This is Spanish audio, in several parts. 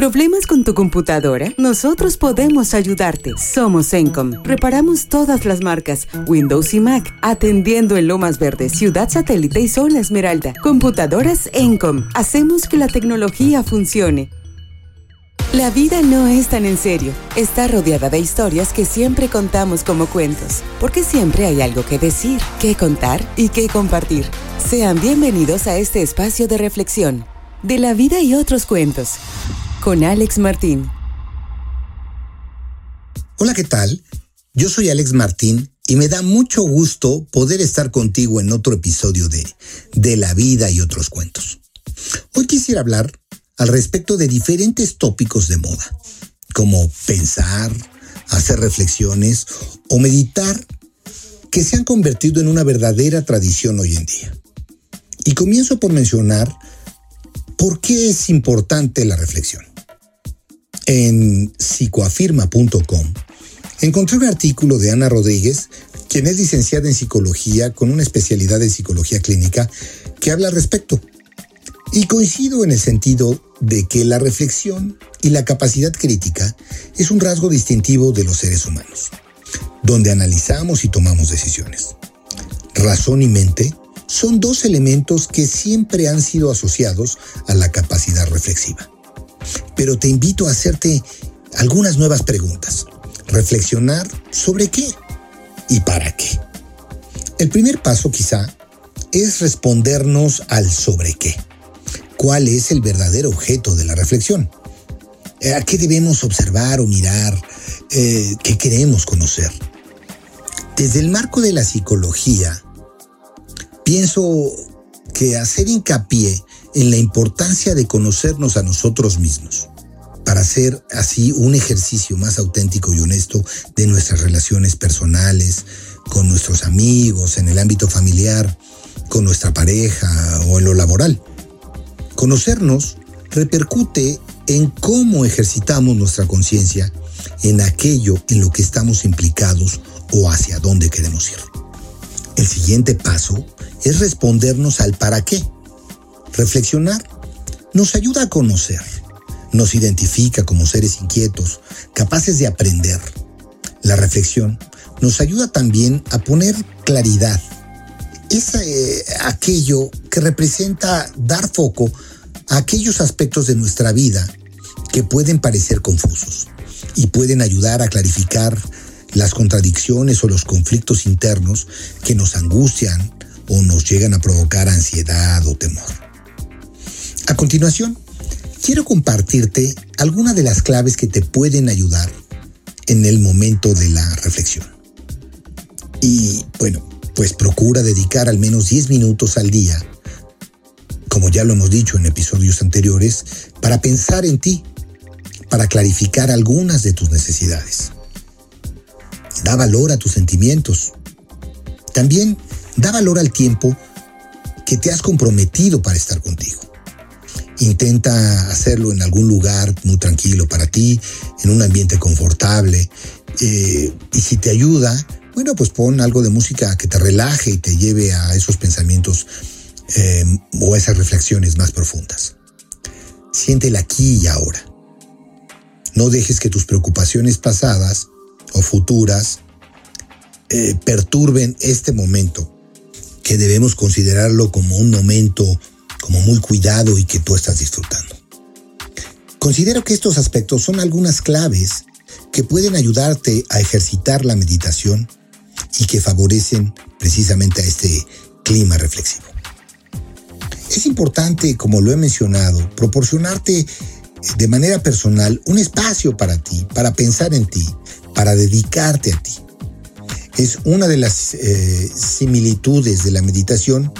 ¿Problemas con tu computadora? Nosotros podemos ayudarte. Somos Encom. Reparamos todas las marcas, Windows y Mac, atendiendo en Lomas Verdes, Ciudad Satélite y Zona Esmeralda. Computadoras Encom. Hacemos que la tecnología funcione. La vida no es tan en serio. Está rodeada de historias que siempre contamos como cuentos, porque siempre hay algo que decir, que contar y que compartir. Sean bienvenidos a este espacio de reflexión, de la vida y otros cuentos, con Alex Martín. Hola, ¿qué tal? Yo soy Alex Martín y me da mucho gusto poder estar contigo en otro episodio de De la vida y otros cuentos. Hoy quisiera hablar al respecto de diferentes tópicos de moda, como pensar, hacer reflexiones o meditar, que se han convertido en una verdadera tradición hoy en día. Y comienzo por mencionar por qué es importante la reflexión. En psicoafirma.com encontré un artículo de Ana Rodríguez, quien es licenciada en psicología con una especialidad en psicología clínica, que habla al respecto. Y coincido en el sentido de que la reflexión y la capacidad crítica es un rasgo distintivo de los seres humanos, donde analizamos y tomamos decisiones. Razón y mente son dos elementos que siempre han sido asociados a la capacidad reflexiva. Pero te invito a hacerte algunas nuevas preguntas. Reflexionar sobre qué y para qué. El primer paso quizá es respondernos al sobre qué cuál es el verdadero objeto de la reflexión. Eh, ¿A qué debemos observar o mirar? Eh, ¿Qué queremos conocer? Desde el marco de la psicología, pienso que hacer hincapié en la importancia de conocernos a nosotros mismos para hacer así un ejercicio más auténtico y honesto de nuestras relaciones personales, con nuestros amigos, en el ámbito familiar, con nuestra pareja o en lo laboral. Conocernos repercute en cómo ejercitamos nuestra conciencia en aquello en lo que estamos implicados o hacia dónde queremos ir. El siguiente paso es respondernos al para qué. Reflexionar nos ayuda a conocer, nos identifica como seres inquietos, capaces de aprender. La reflexión nos ayuda también a poner claridad. Es eh, aquello que representa dar foco aquellos aspectos de nuestra vida que pueden parecer confusos y pueden ayudar a clarificar las contradicciones o los conflictos internos que nos angustian o nos llegan a provocar ansiedad o temor. A continuación, quiero compartirte algunas de las claves que te pueden ayudar en el momento de la reflexión. Y bueno, pues procura dedicar al menos 10 minutos al día como ya lo hemos dicho en episodios anteriores, para pensar en ti, para clarificar algunas de tus necesidades. Da valor a tus sentimientos. También da valor al tiempo que te has comprometido para estar contigo. Intenta hacerlo en algún lugar muy tranquilo para ti, en un ambiente confortable. Eh, y si te ayuda, bueno, pues pon algo de música que te relaje y te lleve a esos pensamientos eh, o esas reflexiones más profundas. Siéntela aquí y ahora. No dejes que tus preocupaciones pasadas o futuras eh, perturben este momento, que debemos considerarlo como un momento como muy cuidado y que tú estás disfrutando. Considero que estos aspectos son algunas claves que pueden ayudarte a ejercitar la meditación y que favorecen precisamente a este clima reflexivo. Es importante, como lo he mencionado, proporcionarte de manera personal un espacio para ti, para pensar en ti, para dedicarte a ti. Es una de las eh, similitudes de la meditación,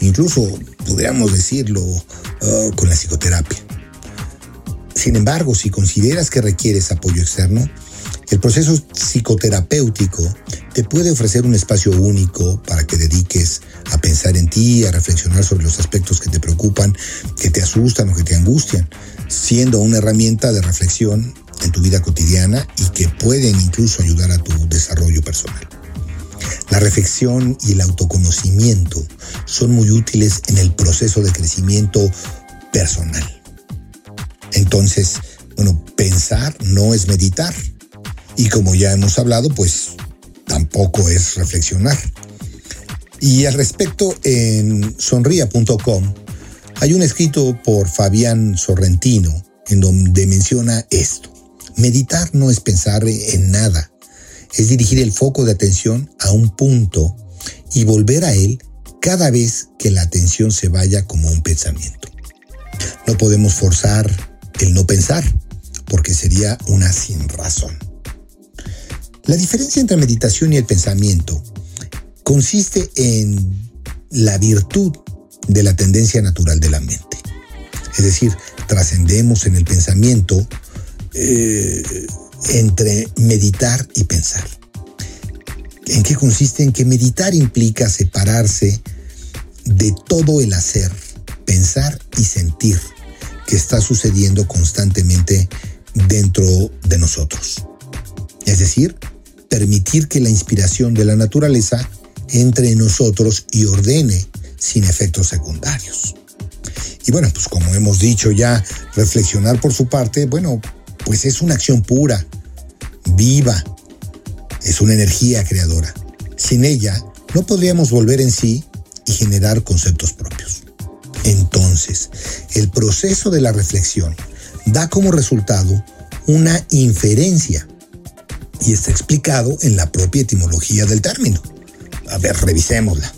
incluso podríamos decirlo uh, con la psicoterapia. Sin embargo, si consideras que requieres apoyo externo, el proceso psicoterapéutico te puede ofrecer un espacio único para que dediques a pensar en ti, a reflexionar sobre los aspectos que te preocupan, que te asustan o que te angustian, siendo una herramienta de reflexión en tu vida cotidiana y que pueden incluso ayudar a tu desarrollo personal. La reflexión y el autoconocimiento son muy útiles en el proceso de crecimiento personal. Entonces, bueno, pensar no es meditar. Y como ya hemos hablado, pues tampoco es reflexionar. Y al respecto, en sonría.com hay un escrito por Fabián Sorrentino en donde menciona esto. Meditar no es pensar en nada, es dirigir el foco de atención a un punto y volver a él cada vez que la atención se vaya como un pensamiento. No podemos forzar el no pensar, porque sería una sin razón. La diferencia entre meditación y el pensamiento consiste en la virtud de la tendencia natural de la mente. Es decir, trascendemos en el pensamiento eh, entre meditar y pensar. ¿En qué consiste? En que meditar implica separarse de todo el hacer, pensar y sentir que está sucediendo constantemente dentro de nosotros. Es decir, permitir que la inspiración de la naturaleza entre en nosotros y ordene sin efectos secundarios. Y bueno, pues como hemos dicho ya, reflexionar por su parte, bueno, pues es una acción pura, viva, es una energía creadora. Sin ella, no podríamos volver en sí y generar conceptos propios. Entonces, el proceso de la reflexión da como resultado una inferencia y está explicado en la propia etimología del término. A ver, revisémosla.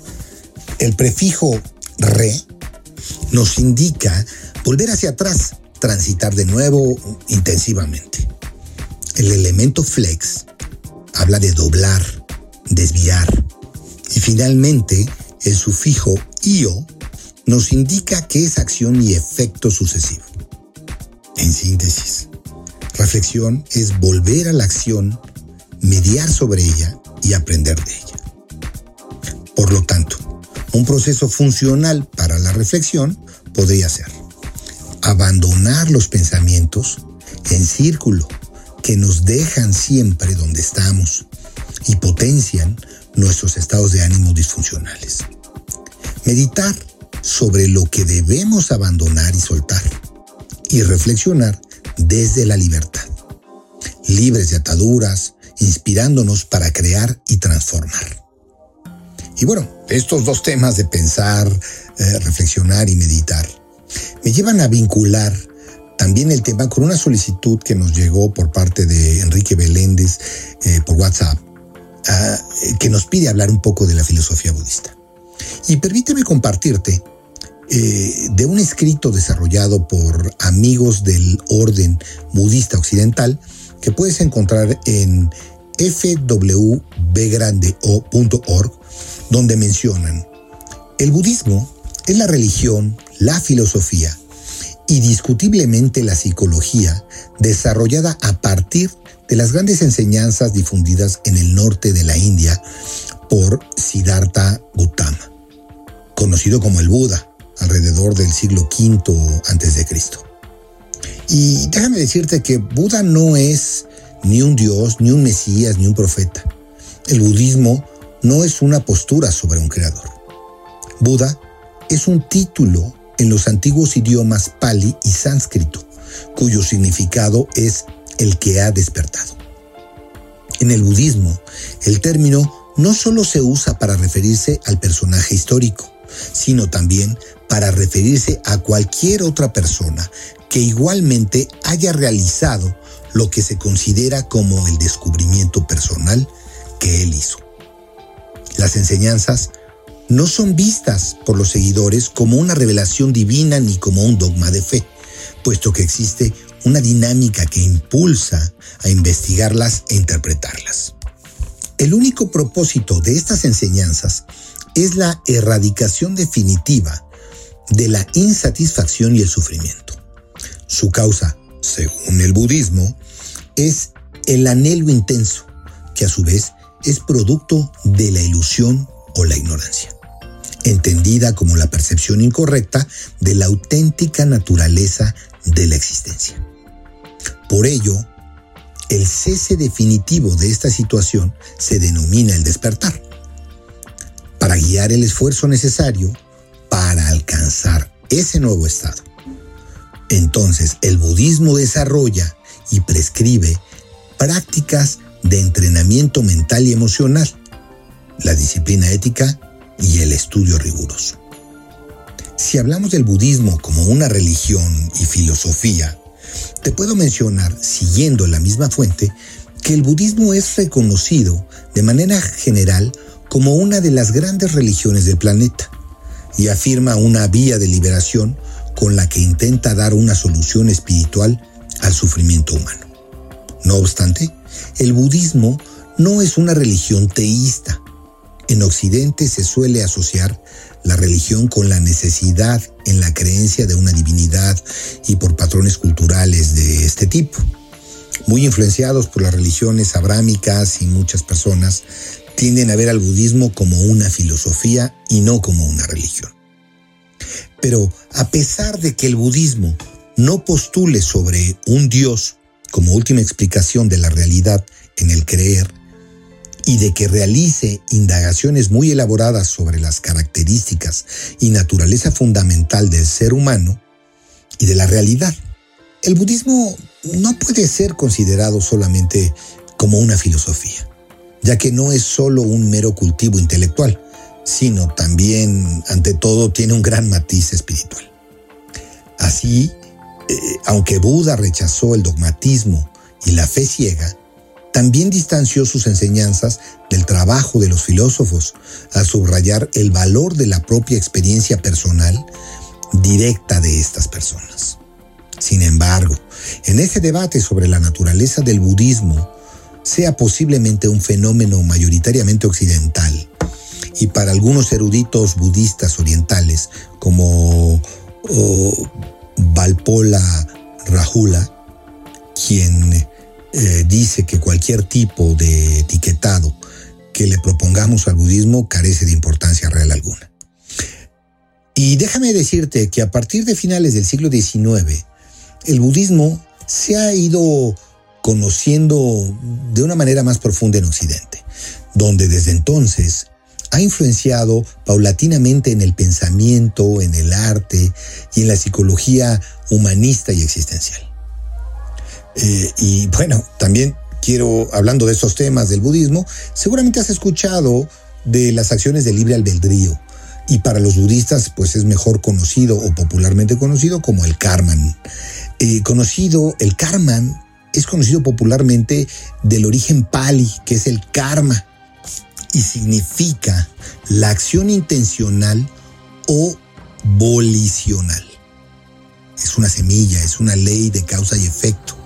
El prefijo re nos indica volver hacia atrás, transitar de nuevo intensivamente. El elemento flex habla de doblar, desviar. Y finalmente, el sufijo io nos indica que es acción y efecto sucesivo. En síntesis, reflexión es volver a la acción, mediar sobre ella y aprender de ella. Por lo tanto, un proceso funcional para la reflexión podría ser abandonar los pensamientos en círculo que nos dejan siempre donde estamos y potencian nuestros estados de ánimo disfuncionales. Meditar sobre lo que debemos abandonar y soltar y reflexionar desde la libertad, libres de ataduras, inspirándonos para crear y transformar. Y bueno, estos dos temas de pensar, eh, reflexionar y meditar me llevan a vincular también el tema con una solicitud que nos llegó por parte de Enrique Beléndez eh, por WhatsApp, ah, que nos pide hablar un poco de la filosofía budista. Y permíteme compartirte eh, de un escrito desarrollado por amigos del orden budista occidental que puedes encontrar en fwbgrandeo.org, donde mencionan, el budismo es la religión, la filosofía y discutiblemente la psicología desarrollada a partir de las grandes enseñanzas difundidas en el norte de la India por Siddhartha Gautama, conocido como el Buda, alrededor del siglo V a.C. Y déjame decirte que Buda no es ni un dios, ni un mesías, ni un profeta. El budismo no es una postura sobre un creador. Buda es un título en los antiguos idiomas pali y sánscrito, cuyo significado es el que ha despertado. En el budismo, el término no solo se usa para referirse al personaje histórico, sino también para referirse a cualquier otra persona que igualmente haya realizado lo que se considera como el descubrimiento personal que él hizo. Las enseñanzas no son vistas por los seguidores como una revelación divina ni como un dogma de fe, puesto que existe una dinámica que impulsa a investigarlas e interpretarlas. El único propósito de estas enseñanzas es la erradicación definitiva de la insatisfacción y el sufrimiento. Su causa, según el budismo, es el anhelo intenso, que a su vez es producto de la ilusión o la ignorancia entendida como la percepción incorrecta de la auténtica naturaleza de la existencia. Por ello, el cese definitivo de esta situación se denomina el despertar, para guiar el esfuerzo necesario para alcanzar ese nuevo estado. Entonces, el budismo desarrolla y prescribe prácticas de entrenamiento mental y emocional, la disciplina ética y el estudio riguroso. Si hablamos del budismo como una religión y filosofía, te puedo mencionar, siguiendo la misma fuente, que el budismo es reconocido de manera general como una de las grandes religiones del planeta y afirma una vía de liberación con la que intenta dar una solución espiritual al sufrimiento humano. No obstante, el budismo no es una religión teísta. En Occidente se suele asociar la religión con la necesidad en la creencia de una divinidad y por patrones culturales de este tipo. Muy influenciados por las religiones abrámicas y muchas personas tienden a ver al budismo como una filosofía y no como una religión. Pero a pesar de que el budismo no postule sobre un Dios como última explicación de la realidad en el creer, y de que realice indagaciones muy elaboradas sobre las características y naturaleza fundamental del ser humano y de la realidad. El budismo no puede ser considerado solamente como una filosofía ya que no es solo un mero cultivo intelectual, sino también, ante todo, tiene un gran matiz espiritual. Así, eh, aunque Buda rechazó el dogmatismo y la fe ciega, también distanció sus enseñanzas del trabajo de los filósofos al subrayar el valor de la propia experiencia personal directa de estas personas. Sin embargo, en ese debate sobre la naturaleza del budismo, sea posiblemente un fenómeno mayoritariamente occidental y para algunos eruditos budistas orientales como Valpola Rahula, quien eh, dice que cualquier tipo de etiquetado que le propongamos al budismo carece de importancia real alguna. Y déjame decirte que a partir de finales del siglo XIX, el budismo se ha ido conociendo de una manera más profunda en Occidente, donde desde entonces ha influenciado paulatinamente en el pensamiento, en el arte y en la psicología humanista y existencial. Eh, y bueno, también quiero, hablando de estos temas del budismo, seguramente has escuchado de las acciones de libre albedrío. Y para los budistas, pues es mejor conocido o popularmente conocido como el karman. Eh, conocido, el karman es conocido popularmente del origen pali, que es el karma, y significa la acción intencional o volicional. Es una semilla, es una ley de causa y efecto,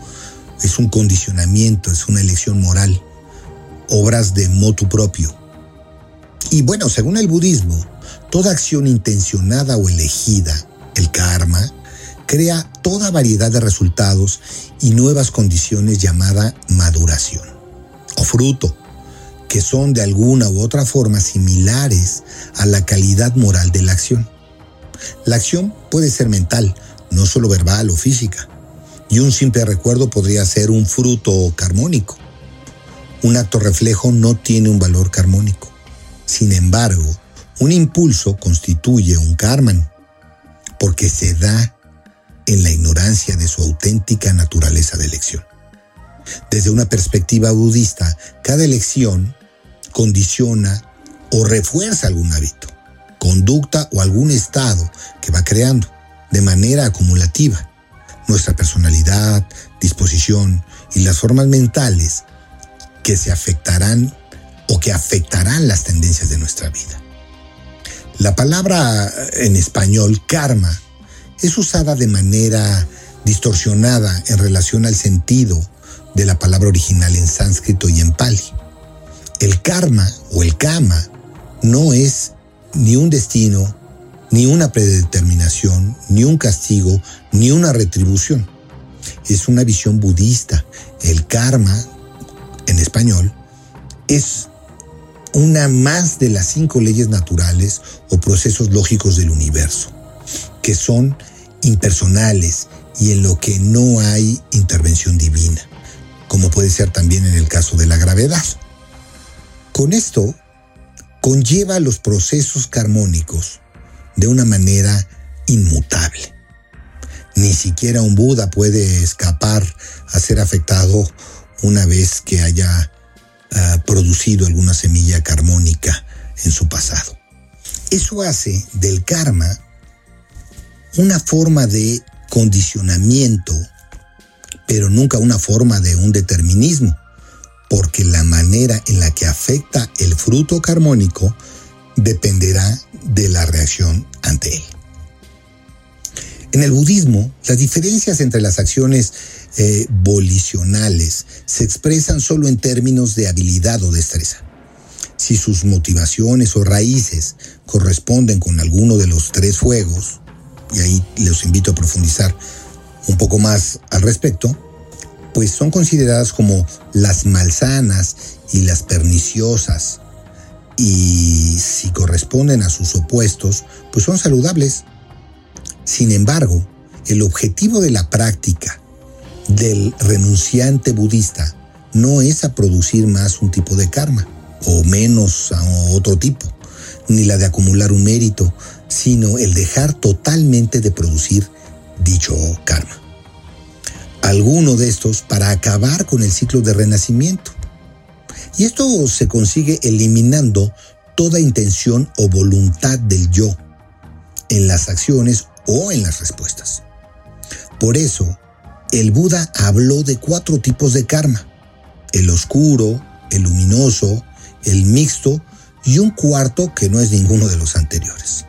es un condicionamiento, es una elección moral, obras de motu propio. Y bueno, según el budismo, toda acción intencionada o elegida, el karma, crea toda variedad de resultados y nuevas condiciones llamada maduración o fruto, que son de alguna u otra forma similares a la calidad moral de la acción. La acción puede ser mental, no solo verbal o física, y un simple recuerdo podría ser un fruto carmónico. Un acto reflejo no tiene un valor carmónico. Sin embargo, un impulso constituye un karman, porque se da en la ignorancia de su auténtica naturaleza de elección. Desde una perspectiva budista, cada elección condiciona o refuerza algún hábito, conducta o algún estado que va creando de manera acumulativa. Nuestra personalidad, disposición y las formas mentales que se afectarán o que afectarán las tendencias de nuestra vida. La palabra en español karma es usada de manera distorsionada en relación al sentido de la palabra original en sánscrito y en pali. El karma o el kama no es ni un destino, ni una predeterminación, ni un castigo, ni una retribución. Es una visión budista. El karma, en español, es una más de las cinco leyes naturales o procesos lógicos del universo que son impersonales y en lo que no hay intervención divina, como puede ser también en el caso de la gravedad. Con esto, conlleva los procesos carmónicos de una manera inmutable. Ni siquiera un Buda puede escapar a ser afectado una vez que haya ah, producido alguna semilla carmónica en su pasado. Eso hace del karma una forma de condicionamiento, pero nunca una forma de un determinismo, porque la manera en la que afecta el fruto carmónico dependerá de la reacción ante él. En el budismo, las diferencias entre las acciones eh, volicionales se expresan solo en términos de habilidad o destreza. Si sus motivaciones o raíces corresponden con alguno de los tres fuegos, y ahí les invito a profundizar un poco más al respecto, pues son consideradas como las malsanas y las perniciosas. Y si corresponden a sus opuestos, pues son saludables. Sin embargo, el objetivo de la práctica del renunciante budista no es a producir más un tipo de karma o menos a otro tipo, ni la de acumular un mérito, sino el dejar totalmente de producir dicho karma. Alguno de estos para acabar con el ciclo de renacimiento. Y esto se consigue eliminando toda intención o voluntad del yo en las acciones o en las respuestas. Por eso, el Buda habló de cuatro tipos de karma. El oscuro, el luminoso, el mixto y un cuarto que no es ninguno de los anteriores.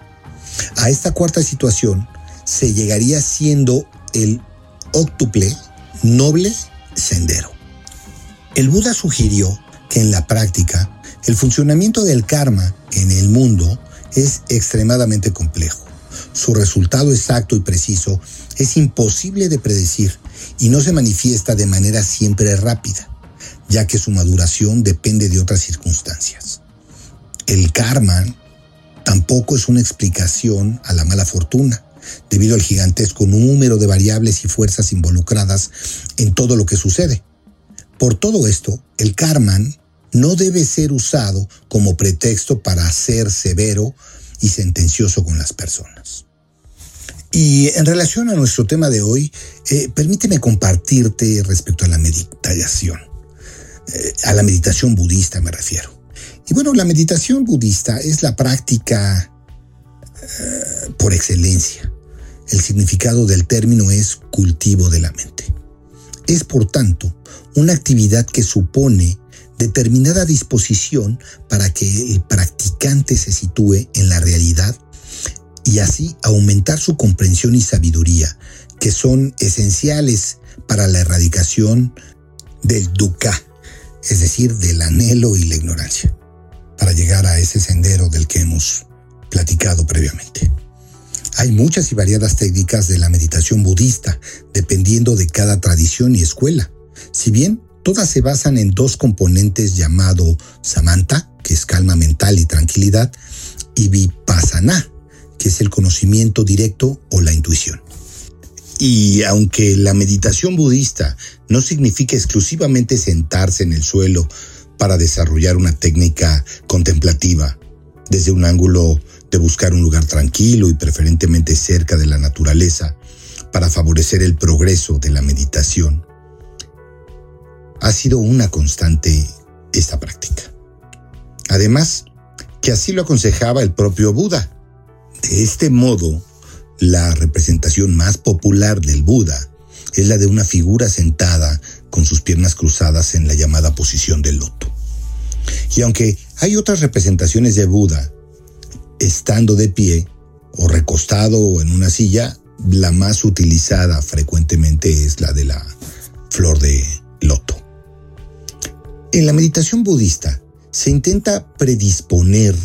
A esta cuarta situación se llegaría siendo el óctuple noble sendero. El Buda sugirió en la práctica el funcionamiento del karma en el mundo es extremadamente complejo. Su resultado exacto y preciso es imposible de predecir y no se manifiesta de manera siempre rápida, ya que su maduración depende de otras circunstancias. El karma tampoco es una explicación a la mala fortuna, debido al gigantesco número de variables y fuerzas involucradas en todo lo que sucede. Por todo esto, el karma no debe ser usado como pretexto para ser severo y sentencioso con las personas. Y en relación a nuestro tema de hoy, eh, permíteme compartirte respecto a la meditación. Eh, a la meditación budista me refiero. Y bueno, la meditación budista es la práctica eh, por excelencia. El significado del término es cultivo de la mente. Es, por tanto, una actividad que supone determinada disposición para que el practicante se sitúe en la realidad y así aumentar su comprensión y sabiduría, que son esenciales para la erradicación del dukkha, es decir, del anhelo y la ignorancia para llegar a ese sendero del que hemos platicado previamente. Hay muchas y variadas técnicas de la meditación budista, dependiendo de cada tradición y escuela. Si bien todas se basan en dos componentes llamado samantha, que es calma mental y tranquilidad, y vipassana, que es el conocimiento directo o la intuición. Y aunque la meditación budista no significa exclusivamente sentarse en el suelo para desarrollar una técnica contemplativa desde un ángulo de buscar un lugar tranquilo y preferentemente cerca de la naturaleza para favorecer el progreso de la meditación. Ha sido una constante esta práctica. Además, que así lo aconsejaba el propio Buda. De este modo, la representación más popular del Buda es la de una figura sentada con sus piernas cruzadas en la llamada posición del loto. Y aunque hay otras representaciones de Buda estando de pie o recostado en una silla, la más utilizada frecuentemente es la de la flor de loto. En la meditación budista se intenta predisponer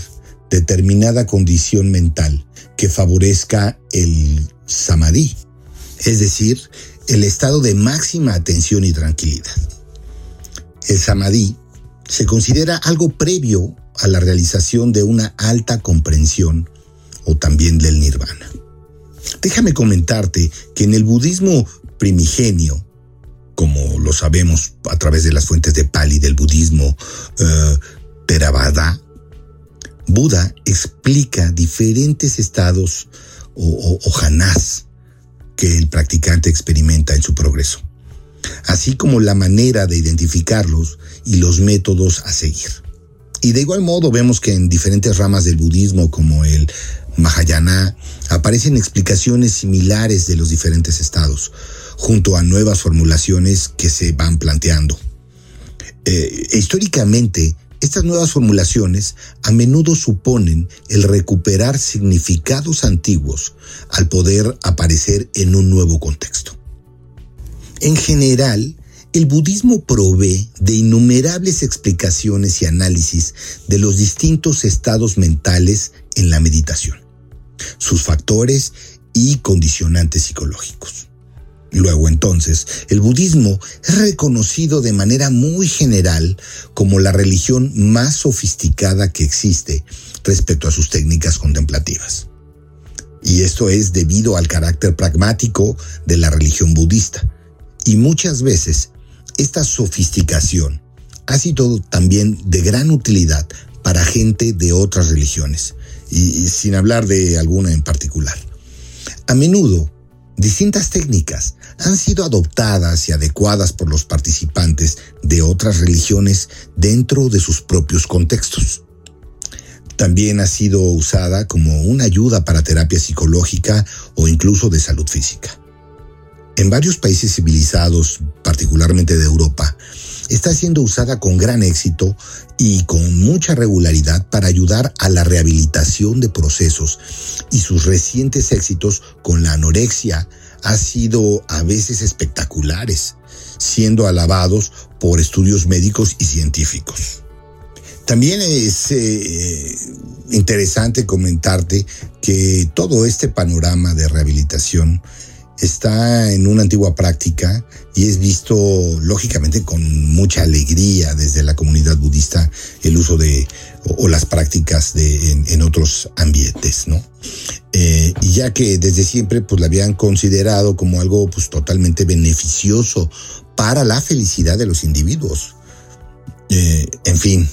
determinada condición mental que favorezca el samadhi, es decir, el estado de máxima atención y tranquilidad. El samadhi se considera algo previo a la realización de una alta comprensión o también del nirvana. Déjame comentarte que en el budismo primigenio, como lo sabemos a través de las fuentes de Pali del budismo uh, Theravada, Buda explica diferentes estados o, o, que el practicante experimenta en su progreso, así como la manera de identificarlos y los métodos a seguir. Y de igual modo vemos que en diferentes ramas del budismo como el Mahayana aparecen explicaciones similares de los diferentes estados, junto a nuevas formulaciones que se van planteando. Eh, históricamente, estas nuevas formulaciones a menudo suponen el recuperar significados antiguos al poder aparecer en un nuevo contexto. En general, el budismo provee de innumerables explicaciones y análisis de los distintos estados mentales en la meditación, sus factores y condicionantes psicológicos. Luego entonces, el budismo es reconocido de manera muy general como la religión más sofisticada que existe respecto a sus técnicas contemplativas. Y esto es debido al carácter pragmático de la religión budista. Y muchas veces esta sofisticación ha sido también de gran utilidad para gente de otras religiones, y, sin hablar de alguna en particular. A menudo, distintas técnicas han sido adoptadas y adecuadas por los participantes de otras religiones dentro de sus propios contextos. También ha sido usada como una ayuda para terapia psicológica o incluso de salud física. En varios países civilizados, particularmente de Europa, está siendo usada con gran éxito y con mucha regularidad para ayudar a la rehabilitación de procesos y sus recientes éxitos con la anorexia ha sido a veces espectaculares, siendo alabados por estudios médicos y científicos. También es eh, interesante comentarte que todo este panorama de rehabilitación está en una antigua práctica y es visto lógicamente con mucha alegría desde la comunidad budista el uso de o, las prácticas en, otros ambientes, ¿no? Eh, ya que desde siempre pues la habían considerado como algo pues totalmente beneficioso para la felicidad de los individuos. Eh, en fin,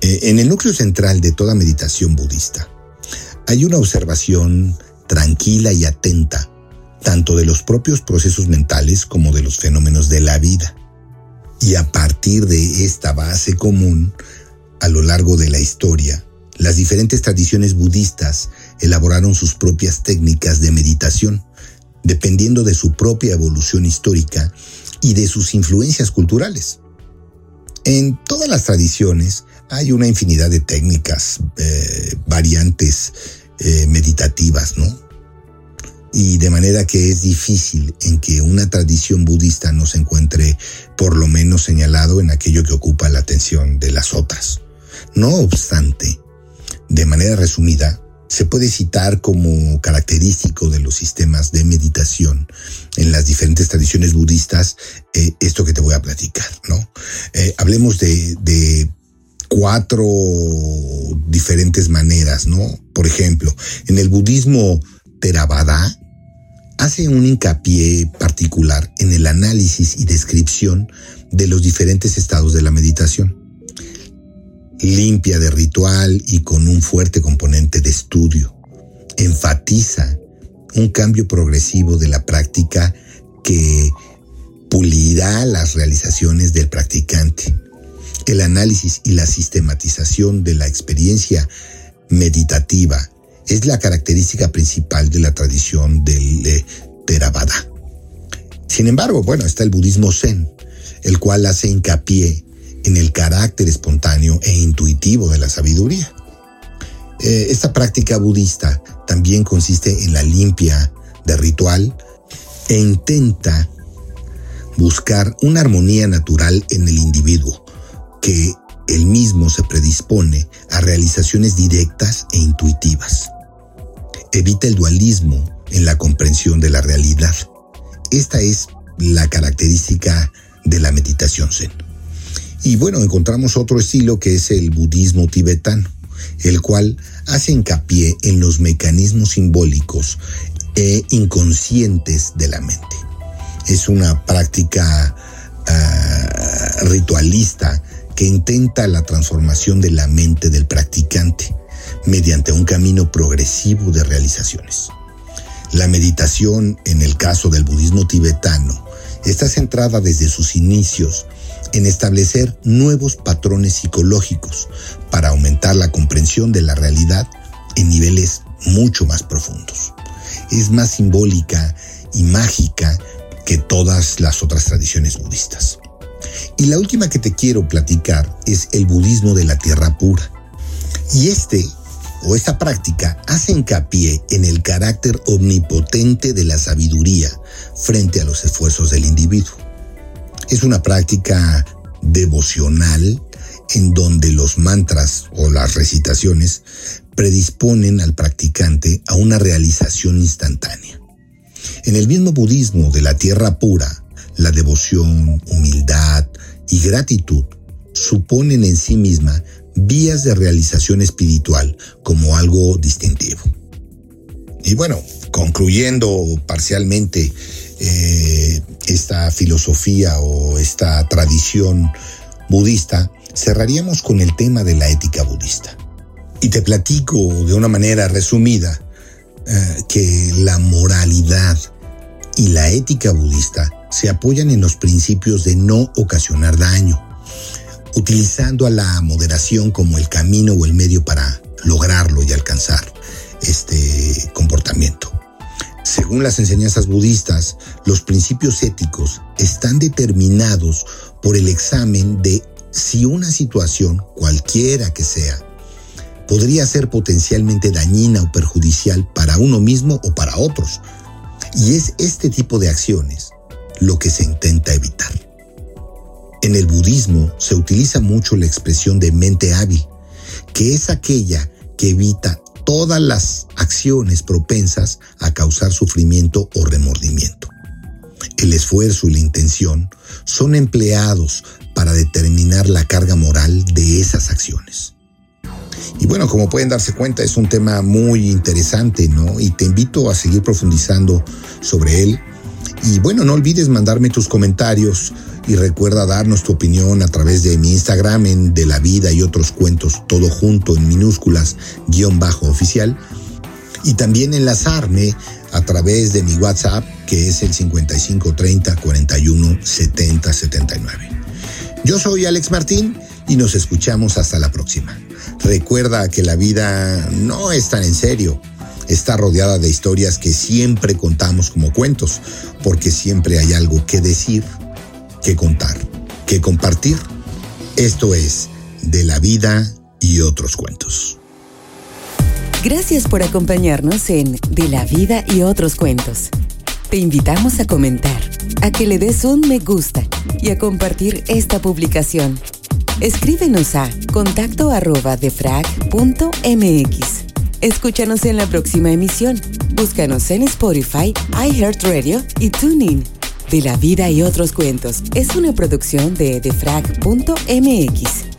eh, en el núcleo central de toda meditación budista hay una observación tranquila y atenta tanto de los propios procesos mentales como de los fenómenos de la vida. Y a partir de esta base común, a lo largo de la historia, las diferentes tradiciones budistas elaboraron sus propias técnicas de meditación, dependiendo de su propia evolución histórica y de sus influencias culturales. En todas las tradiciones hay una infinidad de técnicas, eh, variantes eh, meditativas, ¿no? Y de manera que es difícil en que una tradición budista no se encuentre por lo menos señalado en aquello que ocupa la atención de las otras. No obstante, de manera resumida, se puede citar como característico de los sistemas de meditación en las diferentes tradiciones budistas eh, esto que te voy a platicar, ¿no? Eh, hablemos de, de cuatro diferentes maneras, ¿no? Por ejemplo, en el budismo Theravada, hace un hincapié particular en el análisis y descripción de los diferentes estados de la meditación. Limpia de ritual y con un fuerte componente de estudio. Enfatiza un cambio progresivo de la práctica que pulirá las realizaciones del practicante. El análisis y la sistematización de la experiencia meditativa es la característica principal de la tradición del eh, Theravada. Sin embargo, bueno, está el budismo zen, el cual hace hincapié en el carácter espontáneo e intuitivo de la sabiduría. Eh, esta práctica budista también consiste en la limpia de ritual e intenta buscar una armonía natural en el individuo, que él mismo se predispone a realizaciones directas e intuitivas. Evita el dualismo en la comprensión de la realidad. Esta es la característica de la meditación zen. Y bueno, encontramos otro estilo que es el budismo tibetano, el cual hace hincapié en los mecanismos simbólicos e inconscientes de la mente. Es una práctica ah, ritualista que intenta la transformación de la mente del practicante mediante un camino progresivo de realizaciones. La meditación, en el caso del budismo tibetano, está centrada desde sus inicios en establecer nuevos patrones psicológicos para aumentar la comprensión de la realidad en niveles mucho más profundos. Es más simbólica y mágica que todas las otras tradiciones budistas. Y la última que te quiero platicar es el budismo de la tierra pura. Y este o esta práctica hace hincapié en el carácter omnipotente de la sabiduría frente a los esfuerzos del individuo. Es una práctica devocional en donde los mantras o las recitaciones predisponen al practicante a una realización instantánea. En el mismo budismo de la tierra pura, la devoción, humildad y gratitud suponen en sí misma vías de realización espiritual como algo distintivo. Y bueno, concluyendo parcialmente eh, esta filosofía o esta tradición budista, cerraríamos con el tema de la ética budista. Y te platico de una manera resumida eh, que la moralidad y la ética budista se apoyan en los principios de no ocasionar daño, utilizando a la moderación como el camino o el medio para lograrlo y alcanzar este comportamiento. Según las enseñanzas budistas, los principios éticos están determinados por el examen de si una situación, cualquiera que sea, podría ser potencialmente dañina o perjudicial para uno mismo o para otros. Y es este tipo de acciones lo que se intenta evitar. En el budismo se utiliza mucho la expresión de mente hábil, que es aquella que evita todas las acciones propensas a causar sufrimiento o remordimiento. El esfuerzo y la intención son empleados para determinar la carga moral de esas acciones. Y bueno, como pueden darse cuenta, es un tema muy interesante, ¿no? Y te invito a seguir profundizando sobre él. Y bueno, no olvides mandarme tus comentarios y recuerda darnos tu opinión a través de mi Instagram en De la Vida y otros cuentos, todo junto en minúsculas, guion bajo oficial. Y también enlazarme a través de mi WhatsApp, que es el 5530 41 70 79. Yo soy Alex Martín y nos escuchamos hasta la próxima. Recuerda que la vida no es tan en serio. Está rodeada de historias que siempre contamos como cuentos, porque siempre hay algo que decir, que contar, que compartir. Esto es De la vida y otros cuentos. Gracias por acompañarnos en De la vida y otros cuentos. Te invitamos a comentar, a que le des un me gusta y a compartir esta publicación. Escríbenos a contacto arroba defrag.mx. Escúchanos en la próxima emisión. Búscanos en Spotify, iHeartRadio y TuneIn. De la vida y otros cuentos es una producción de defrag.mx.